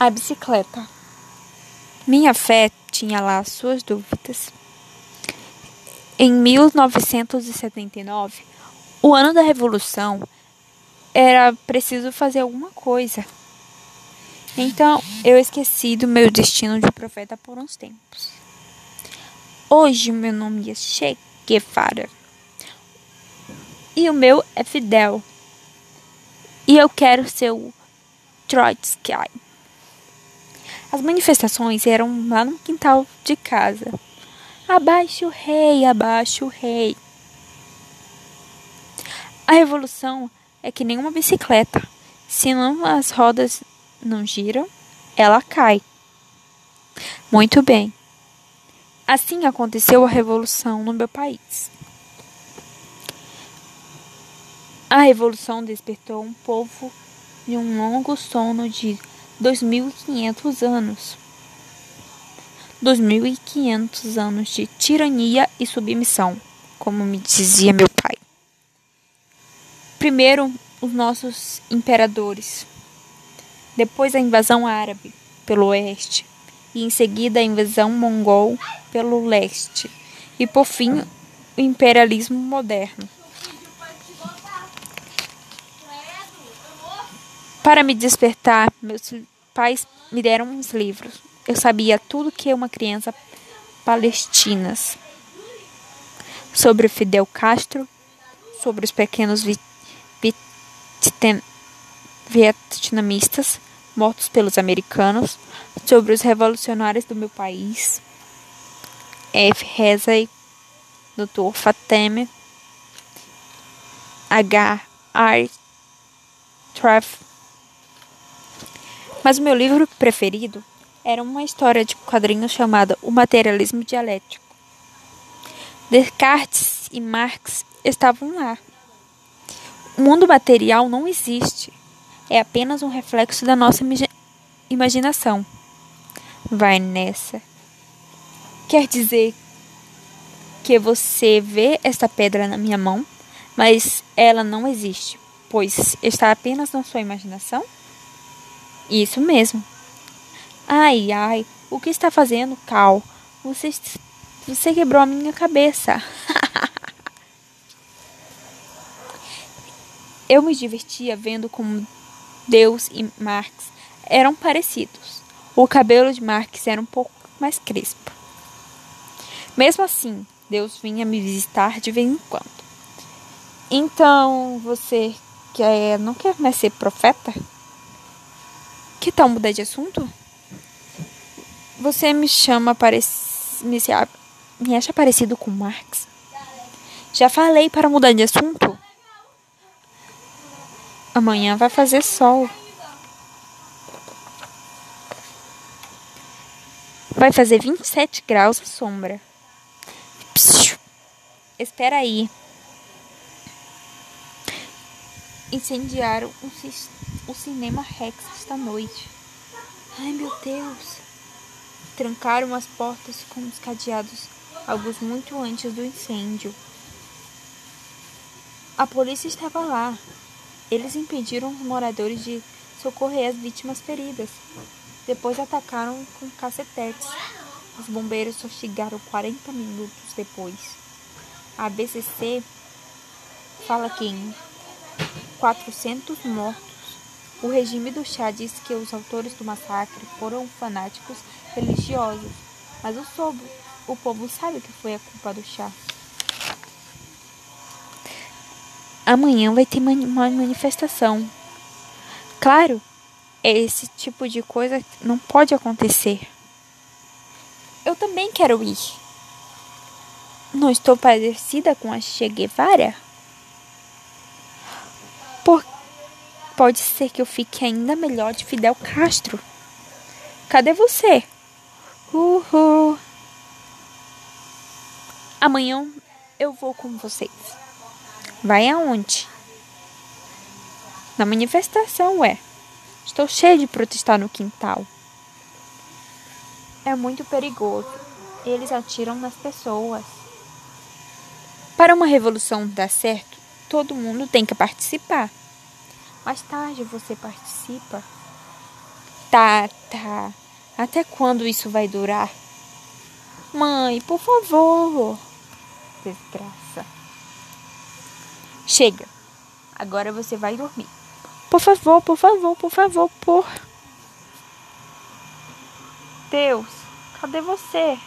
A bicicleta. Minha fé tinha lá suas dúvidas. Em 1979, o ano da Revolução, era preciso fazer alguma coisa. Então, eu esqueci do meu destino de profeta por uns tempos. Hoje, meu nome é Che Guevara. E o meu é Fidel. E eu quero ser o Trotsky. As manifestações eram lá no quintal de casa. Abaixo o rei, abaixo o rei. A revolução é que nem uma bicicleta. Se não as rodas não giram, ela cai. Muito bem. Assim aconteceu a revolução no meu país. A revolução despertou um povo de um longo sono de 2.500 anos. 2.500 anos de tirania e submissão, como me dizia meu pai. Primeiro, os nossos imperadores, depois a invasão árabe pelo oeste, e em seguida a invasão mongol pelo leste, e por fim o imperialismo moderno. Para me despertar, meus pais me deram uns livros. Eu sabia tudo que uma criança palestina sobre Fidel Castro, sobre os pequenos vietnamistas mortos pelos americanos, sobre os revolucionários do meu país, F. Rezai, Dr. Fateme, H. R. Traff. Mas o meu livro preferido era uma história de quadrinhos chamada O Materialismo Dialético. Descartes e Marx estavam lá. O mundo material não existe. É apenas um reflexo da nossa imaginação. Vai nessa. Quer dizer que você vê esta pedra na minha mão, mas ela não existe, pois está apenas na sua imaginação? Isso mesmo. Ai, ai, o que está fazendo, Cal? Você, você quebrou a minha cabeça. Eu me divertia vendo como Deus e Marx eram parecidos. O cabelo de Marx era um pouco mais crespo. Mesmo assim, Deus vinha me visitar de vez em quando. Então, você quer, não quer mais ser profeta? Que tal mudar de assunto? Você me chama me, me acha parecido com Marx? Já falei para mudar de assunto? Amanhã vai fazer sol. Vai fazer 27 graus à sombra. Psiu. Espera aí. Incendiaram o, o cinema Rex esta noite. Ai meu Deus. Trancaram as portas com os cadeados, alguns muito antes do incêndio. A polícia estava lá, eles impediram os moradores de socorrer as vítimas feridas. Depois atacaram com cacetetes. Os bombeiros só chegaram 40 minutos depois. A BCC fala que em 400 mortos, o regime do chá diz que os autores do massacre foram fanáticos religiosos, mas o, sobo, o povo sabe que foi a culpa do chá. amanhã vai ter uma manifestação. Claro, esse tipo de coisa não pode acontecer. Eu também quero ir. Não estou parecida com a Che Guevara? Por... Pode ser que eu fique ainda melhor de Fidel Castro. Cadê você? Uhul. Amanhã eu vou com vocês. Vai aonde? Na manifestação, ué. Estou cheio de protestar no quintal. É muito perigoso. Eles atiram nas pessoas. Para uma revolução dar certo, todo mundo tem que participar. Mais tarde você participa. Tá, tá. Até quando isso vai durar? Mãe, por favor. Desgraça. Chega. Agora você vai dormir. Por favor, por favor, por favor, por. Deus, cadê você?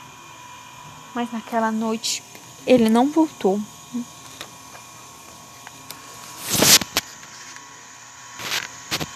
Mas naquela noite ele não voltou.